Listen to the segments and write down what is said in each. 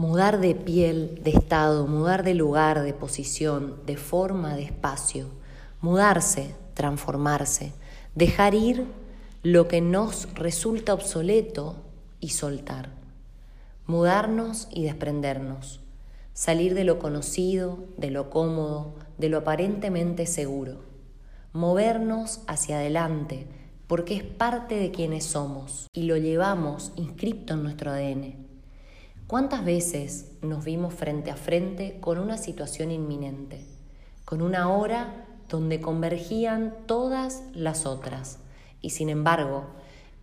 Mudar de piel, de estado, mudar de lugar, de posición, de forma, de espacio. Mudarse, transformarse, dejar ir lo que nos resulta obsoleto y soltar. Mudarnos y desprendernos. Salir de lo conocido, de lo cómodo, de lo aparentemente seguro. Movernos hacia adelante porque es parte de quienes somos y lo llevamos inscripto en nuestro ADN. ¿Cuántas veces nos vimos frente a frente con una situación inminente, con una hora donde convergían todas las otras? Y sin embargo,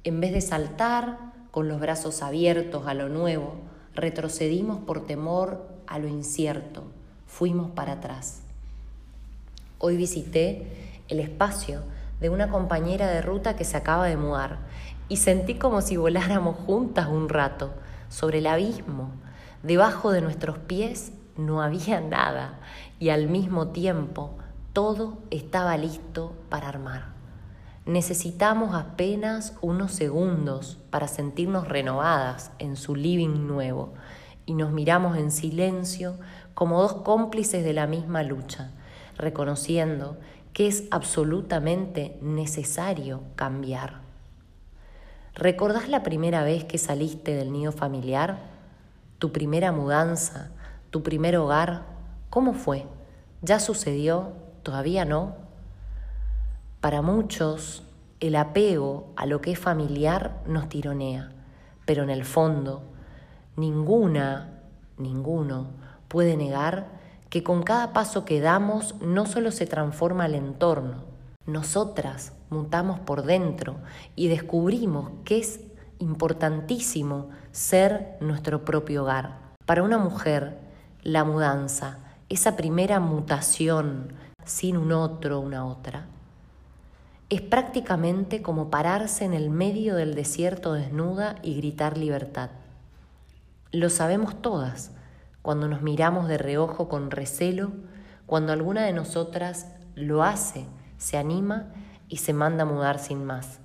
en vez de saltar con los brazos abiertos a lo nuevo, retrocedimos por temor a lo incierto, fuimos para atrás. Hoy visité el espacio de una compañera de ruta que se acaba de mudar y sentí como si voláramos juntas un rato sobre el abismo. Debajo de nuestros pies no había nada y al mismo tiempo todo estaba listo para armar. Necesitamos apenas unos segundos para sentirnos renovadas en su living nuevo y nos miramos en silencio como dos cómplices de la misma lucha, reconociendo que es absolutamente necesario cambiar. ¿Recordás la primera vez que saliste del nido familiar? ¿Tu primera mudanza? ¿Tu primer hogar? ¿Cómo fue? ¿Ya sucedió? ¿Todavía no? Para muchos, el apego a lo que es familiar nos tironea, pero en el fondo, ninguna, ninguno puede negar que con cada paso que damos no solo se transforma el entorno, nosotras mutamos por dentro y descubrimos que es importantísimo ser nuestro propio hogar. Para una mujer, la mudanza, esa primera mutación sin un otro, una otra, es prácticamente como pararse en el medio del desierto desnuda y gritar libertad. Lo sabemos todas cuando nos miramos de reojo con recelo, cuando alguna de nosotras lo hace se anima y se manda a mudar sin más.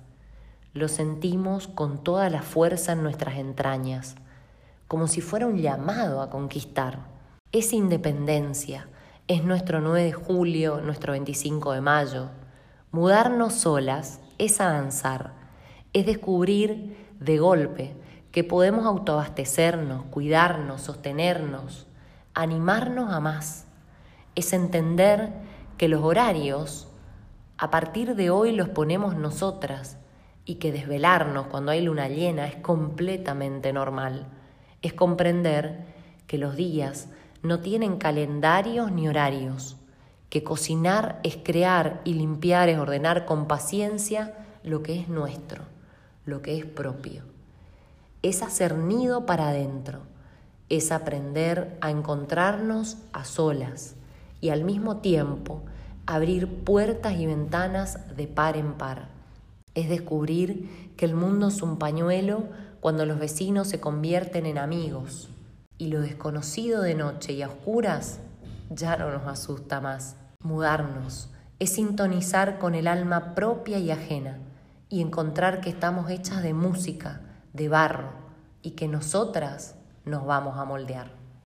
Lo sentimos con toda la fuerza en nuestras entrañas, como si fuera un llamado a conquistar. Es independencia, es nuestro 9 de julio, nuestro 25 de mayo. Mudarnos solas es avanzar, es descubrir de golpe que podemos autoabastecernos, cuidarnos, sostenernos, animarnos a más. Es entender que los horarios a partir de hoy los ponemos nosotras y que desvelarnos cuando hay luna llena es completamente normal. Es comprender que los días no tienen calendarios ni horarios, que cocinar es crear y limpiar es ordenar con paciencia lo que es nuestro, lo que es propio. Es hacer nido para adentro, es aprender a encontrarnos a solas y al mismo tiempo abrir puertas y ventanas de par en par. Es descubrir que el mundo es un pañuelo cuando los vecinos se convierten en amigos y lo desconocido de noche y a oscuras ya no nos asusta más. Mudarnos es sintonizar con el alma propia y ajena y encontrar que estamos hechas de música, de barro y que nosotras nos vamos a moldear.